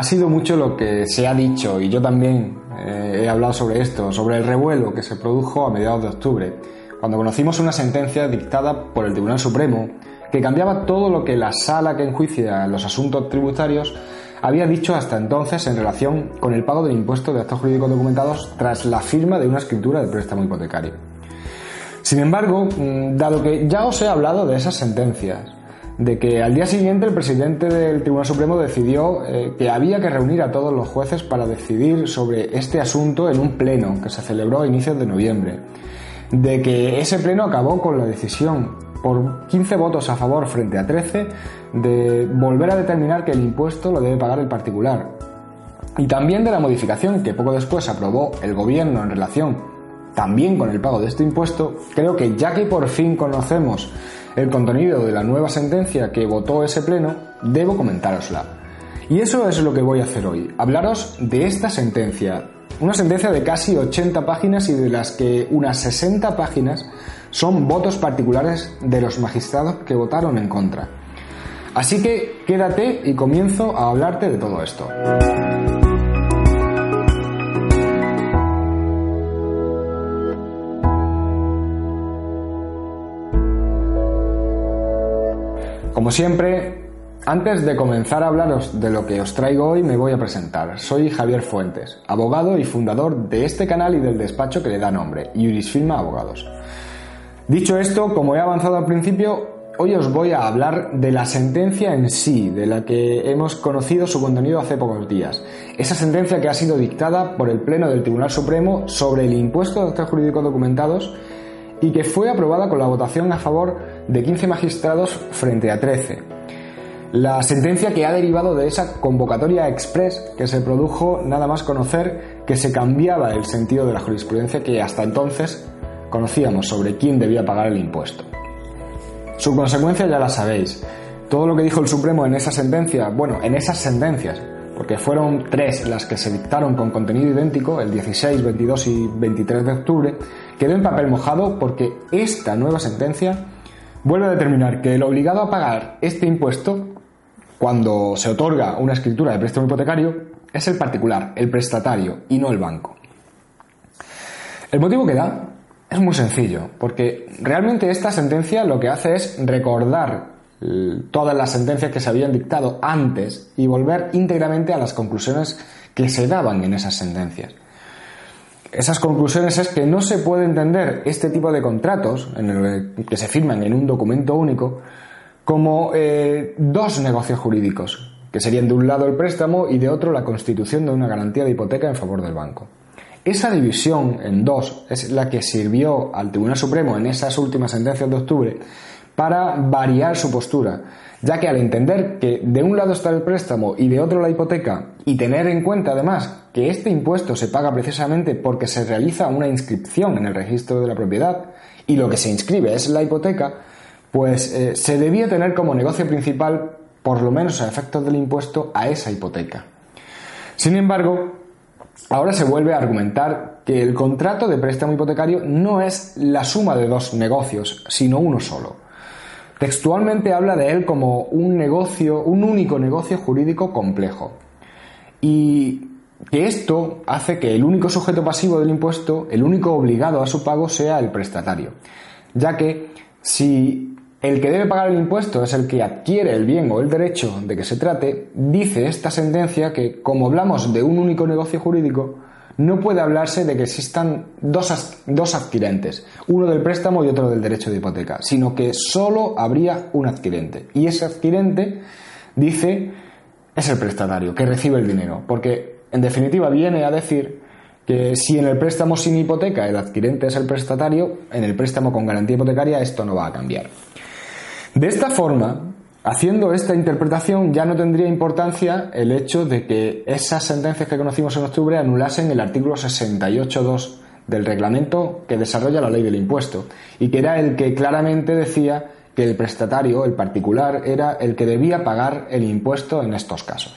Ha sido mucho lo que se ha dicho y yo también eh, he hablado sobre esto, sobre el revuelo que se produjo a mediados de octubre, cuando conocimos una sentencia dictada por el Tribunal Supremo que cambiaba todo lo que la sala que enjuicia los asuntos tributarios había dicho hasta entonces en relación con el pago del impuesto de actos jurídicos documentados tras la firma de una escritura de préstamo hipotecario. Sin embargo, mm, dado que ya os he hablado de esas sentencias, de que al día siguiente el presidente del Tribunal Supremo decidió eh, que había que reunir a todos los jueces para decidir sobre este asunto en un pleno que se celebró a inicios de noviembre, de que ese pleno acabó con la decisión por 15 votos a favor frente a 13 de volver a determinar que el impuesto lo debe pagar el particular. Y también de la modificación que poco después aprobó el gobierno en relación también con el pago de este impuesto, creo que ya que por fin conocemos el contenido de la nueva sentencia que votó ese pleno, debo comentárosla. Y eso es lo que voy a hacer hoy, hablaros de esta sentencia, una sentencia de casi 80 páginas y de las que unas 60 páginas son votos particulares de los magistrados que votaron en contra. Así que quédate y comienzo a hablarte de todo esto. Como siempre, antes de comenzar a hablaros de lo que os traigo hoy, me voy a presentar. Soy Javier Fuentes, abogado y fundador de este canal y del despacho que le da nombre, Jurisfilma Abogados. Dicho esto, como he avanzado al principio, hoy os voy a hablar de la sentencia en sí, de la que hemos conocido su contenido hace pocos días. Esa sentencia que ha sido dictada por el Pleno del Tribunal Supremo sobre el impuesto de actos jurídicos documentados y que fue aprobada con la votación a favor de 15 magistrados frente a 13. La sentencia que ha derivado de esa convocatoria express que se produjo nada más conocer que se cambiaba el sentido de la jurisprudencia que hasta entonces conocíamos sobre quién debía pagar el impuesto. Su consecuencia ya la sabéis. Todo lo que dijo el Supremo en esa sentencia, bueno, en esas sentencias, porque fueron tres las que se dictaron con contenido idéntico, el 16, 22 y 23 de octubre, quedó en papel mojado porque esta nueva sentencia vuelve a determinar que el obligado a pagar este impuesto cuando se otorga una escritura de préstamo hipotecario es el particular, el prestatario y no el banco. El motivo que da es muy sencillo, porque realmente esta sentencia lo que hace es recordar todas las sentencias que se habían dictado antes y volver íntegramente a las conclusiones que se daban en esas sentencias esas conclusiones es que no se puede entender este tipo de contratos en que se firman en un documento único como eh, dos negocios jurídicos, que serían de un lado el préstamo y de otro la constitución de una garantía de hipoteca en favor del banco. Esa división en dos es la que sirvió al Tribunal Supremo en esas últimas sentencias de octubre para variar su postura ya que al entender que de un lado está el préstamo y de otro la hipoteca, y tener en cuenta además que este impuesto se paga precisamente porque se realiza una inscripción en el registro de la propiedad y lo que se inscribe es la hipoteca, pues eh, se debía tener como negocio principal, por lo menos a efectos del impuesto, a esa hipoteca. Sin embargo, ahora se vuelve a argumentar que el contrato de préstamo hipotecario no es la suma de dos negocios, sino uno solo. Textualmente habla de él como un negocio, un único negocio jurídico complejo. Y que esto hace que el único sujeto pasivo del impuesto, el único obligado a su pago, sea el prestatario. Ya que si el que debe pagar el impuesto es el que adquiere el bien o el derecho de que se trate, dice esta sentencia que, como hablamos de un único negocio jurídico, no puede hablarse de que existan dos, dos adquirentes, uno del préstamo y otro del derecho de hipoteca, sino que solo habría un adquirente. Y ese adquirente, dice, es el prestatario, que recibe el dinero, porque en definitiva viene a decir que si en el préstamo sin hipoteca el adquirente es el prestatario, en el préstamo con garantía hipotecaria esto no va a cambiar. De esta forma, Haciendo esta interpretación ya no tendría importancia el hecho de que esas sentencias que conocimos en octubre anulasen el artículo 68.2 del reglamento que desarrolla la ley del impuesto y que era el que claramente decía que el prestatario, el particular, era el que debía pagar el impuesto en estos casos.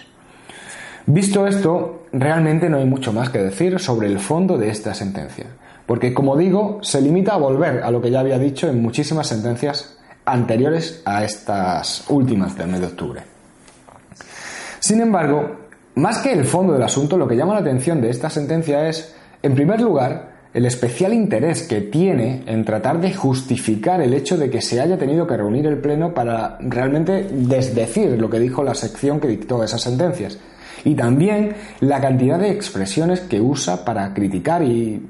Visto esto, realmente no hay mucho más que decir sobre el fondo de esta sentencia, porque como digo, se limita a volver a lo que ya había dicho en muchísimas sentencias anteriores a estas últimas del mes de octubre. Sin embargo, más que el fondo del asunto, lo que llama la atención de esta sentencia es, en primer lugar, el especial interés que tiene en tratar de justificar el hecho de que se haya tenido que reunir el Pleno para realmente desdecir lo que dijo la sección que dictó esas sentencias. Y también la cantidad de expresiones que usa para criticar y,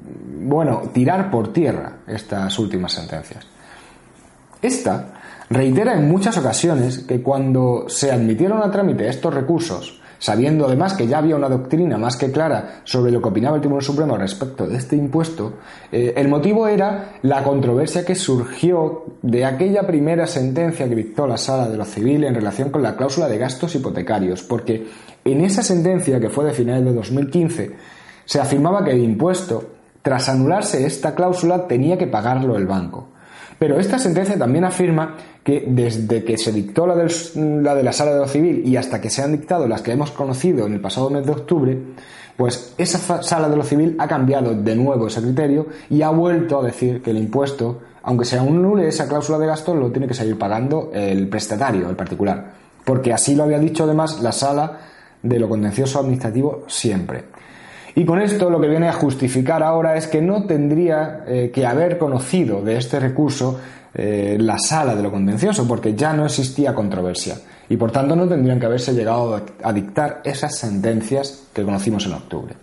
bueno, tirar por tierra estas últimas sentencias. Esta reitera en muchas ocasiones que cuando se admitieron a trámite estos recursos, sabiendo además que ya había una doctrina más que clara sobre lo que opinaba el Tribunal Supremo respecto de este impuesto, eh, el motivo era la controversia que surgió de aquella primera sentencia que dictó la Sala de lo Civil en relación con la cláusula de gastos hipotecarios, porque en esa sentencia, que fue de finales de 2015, se afirmaba que el impuesto, tras anularse esta cláusula, tenía que pagarlo el banco. Pero esta sentencia también afirma que desde que se dictó la, de la Sala de lo Civil y hasta que se han dictado las que hemos conocido en el pasado mes de octubre, pues esa Sala de lo Civil ha cambiado de nuevo ese criterio y ha vuelto a decir que el impuesto, aunque sea un nule, esa cláusula de gasto lo tiene que seguir pagando el prestatario, el particular. Porque así lo había dicho además la Sala de lo Contencioso Administrativo siempre. Y con esto lo que viene a justificar ahora es que no tendría eh, que haber conocido de este recurso eh, la sala de lo contencioso, porque ya no existía controversia. Y por tanto no tendrían que haberse llegado a dictar esas sentencias que conocimos en octubre.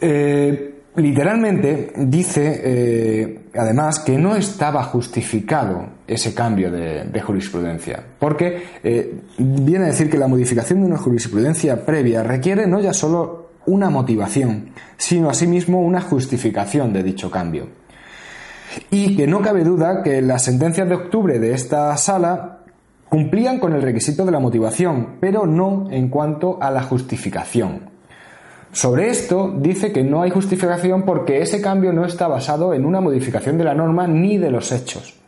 Eh, literalmente dice, además, que no estaba justificado ese cambio de, jurisprudencia, porque viene a decir que la modificación de una jurisprudencia previa requiere no ya solo una motivación, sino asimismo una justificación de dicho cambio y que no cabe duda que las sentencias de octubre de esta sala cumplían con el requisito de la motivación, pero no en cuanto a la justificación. Sobre esto dice que no hay justificación porque ese cambio no está basado en una modificación de la norma ni de los hechos.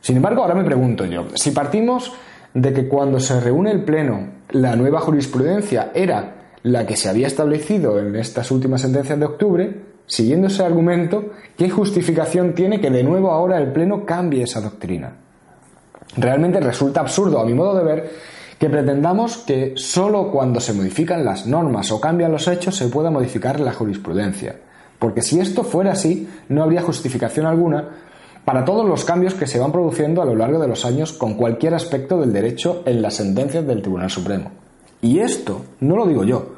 Sin embargo, ahora me pregunto yo, si partimos de que cuando se reúne el Pleno la nueva jurisprudencia era la que se había establecido en estas últimas sentencias de octubre, Siguiendo ese argumento, ¿qué justificación tiene que de nuevo ahora el Pleno cambie esa doctrina? Realmente resulta absurdo, a mi modo de ver, que pretendamos que sólo cuando se modifican las normas o cambian los hechos se pueda modificar la jurisprudencia. Porque si esto fuera así, no habría justificación alguna para todos los cambios que se van produciendo a lo largo de los años con cualquier aspecto del derecho en las sentencias del Tribunal Supremo. Y esto no lo digo yo,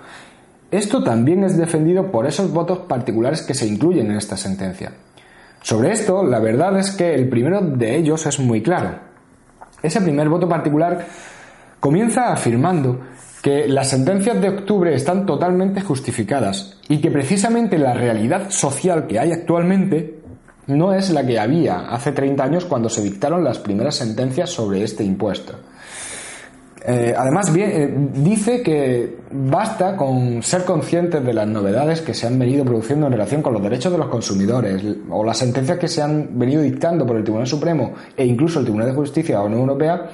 esto también es defendido por esos votos particulares que se incluyen en esta sentencia. Sobre esto, la verdad es que el primero de ellos es muy claro. Ese primer voto particular comienza afirmando que las sentencias de octubre están totalmente justificadas y que precisamente la realidad social que hay actualmente no es la que había hace 30 años cuando se dictaron las primeras sentencias sobre este impuesto. Eh, además, eh, dice que basta con ser conscientes de las novedades que se han venido produciendo en relación con los derechos de los consumidores o las sentencias que se han venido dictando por el Tribunal Supremo e incluso el Tribunal de Justicia de la Unión Europea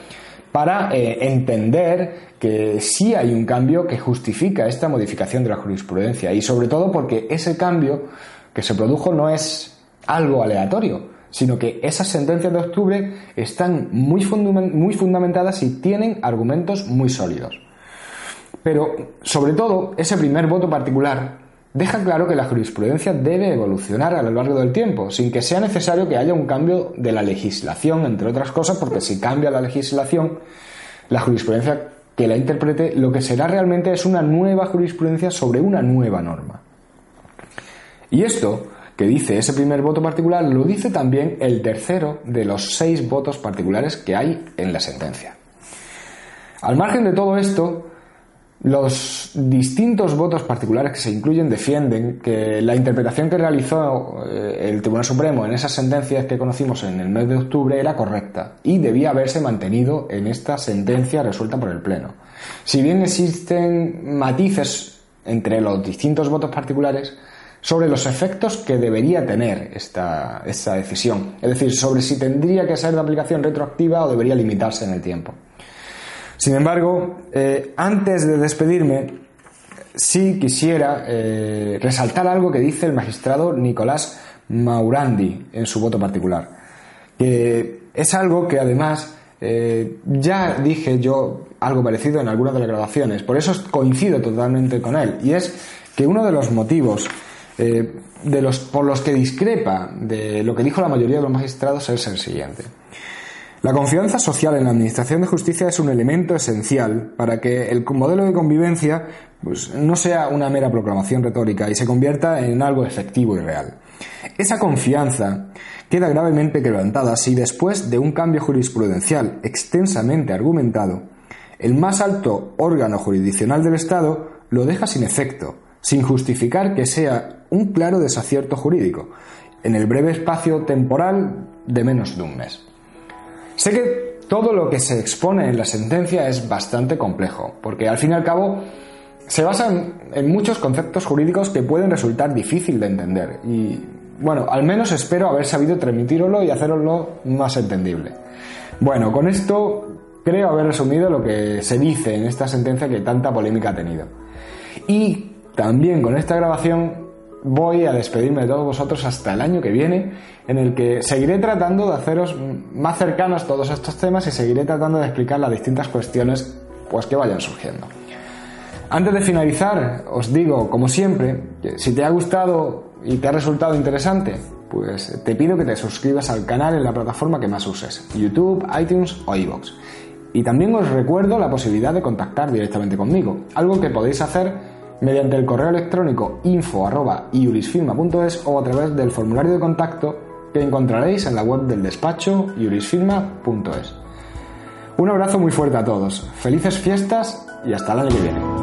para eh, entender que sí hay un cambio que justifica esta modificación de la jurisprudencia. Y sobre todo porque ese cambio que se produjo no es algo aleatorio, sino que esas sentencias de octubre están muy, muy fundamentadas y tienen argumentos muy sólidos. Pero, sobre todo, ese primer voto particular deja claro que la jurisprudencia debe evolucionar a lo largo del tiempo, sin que sea necesario que haya un cambio de la legislación, entre otras cosas, porque si cambia la legislación, la jurisprudencia que la interprete, lo que será realmente es una nueva jurisprudencia sobre una nueva norma. Y esto que dice ese primer voto particular, lo dice también el tercero de los seis votos particulares que hay en la sentencia. Al margen de todo esto, los distintos votos particulares que se incluyen defienden que la interpretación que realizó eh, el Tribunal Supremo en esas sentencias que conocimos en el mes de octubre era correcta y debía haberse mantenido en esta sentencia resuelta por el Pleno. Si bien existen matices entre los distintos votos particulares, sobre los efectos que debería tener esta, decisión, es decir, sobre si tendría que ser de aplicación retroactiva o debería limitarse en el tiempo. Sin embargo, eh, antes de despedirme, sí quisiera eh, resaltar algo que dice el magistrado Nicolás Maurandi en su voto particular, que es algo que además Eh, ya dije yo algo parecido en algunas de las grabaciones, por eso coincido totalmente con él, y es que uno de los motivos eh, de los, por los que discrepa de lo que dijo la mayoría de los magistrados es el siguiente. La confianza social en la Administración de Justicia es un elemento esencial para que el modelo de convivencia pues, no sea una mera proclamación retórica y se convierta en algo efectivo y real. Esa confianza queda gravemente quebrantada si después de un cambio jurisprudencial extensamente argumentado, el más alto órgano jurisdiccional del Estado lo deja sin efecto, sin justificar que sea un claro desacierto jurídico, en el breve espacio temporal de menos de un mes. Sé que todo lo que se expone en la sentencia es bastante complejo, porque al fin y al cabo se basan en muchos conceptos jurídicos que pueden resultar difícil de entender y bueno, al menos espero haber sabido transmitirlo y hacerlo más entendible. Bueno, con esto creo haber resumido lo que se dice en esta sentencia que tanta polémica ha tenido. Y también con esta grabación voy a despedirme de todos vosotros hasta el año que viene, en el que seguiré tratando de haceros más cercanos todos estos temas y seguiré tratando de explicar las distintas cuestiones pues que vayan surgiendo. Antes de finalizar, os digo, como siempre, que si te ha gustado y te ha resultado interesante, pues te pido que te suscribas al canal en la plataforma que más uses, YouTube, iTunes o iVoox. Y también os recuerdo la posibilidad de contactar directamente conmigo, algo que podéis hacer mediante el correo electrónico info.iurisfirma.es o a través del formulario de contacto que encontraréis en la web del despacho iurisfirma.es. Un abrazo muy fuerte a todos, felices fiestas y hasta el año que viene.